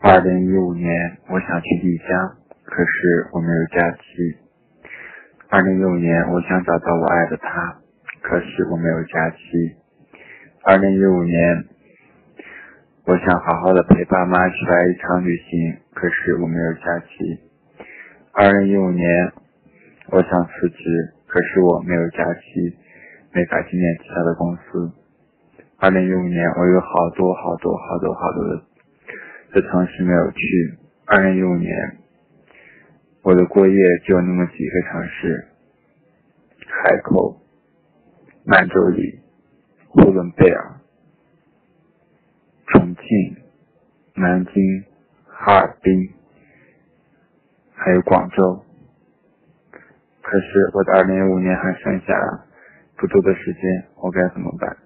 二零一五年，我想去丽江，可是我没有假期。二零一五年，我想找到我爱的他，可是我没有假期。二零一五年，我想好好的陪爸妈去来一场旅行，可是我没有假期。二零一五年，我想辞职，可是我没有假期，没法纪念其他的公司。二零一五年，我有好多好多好多好多的。这城市没有去。二零一五年，我的过夜只有那么几个城市：海口、满洲里、呼伦贝尔、重庆、南京、哈尔滨，还有广州。可是我的二零一五年还剩下不多的时间，我该怎么办？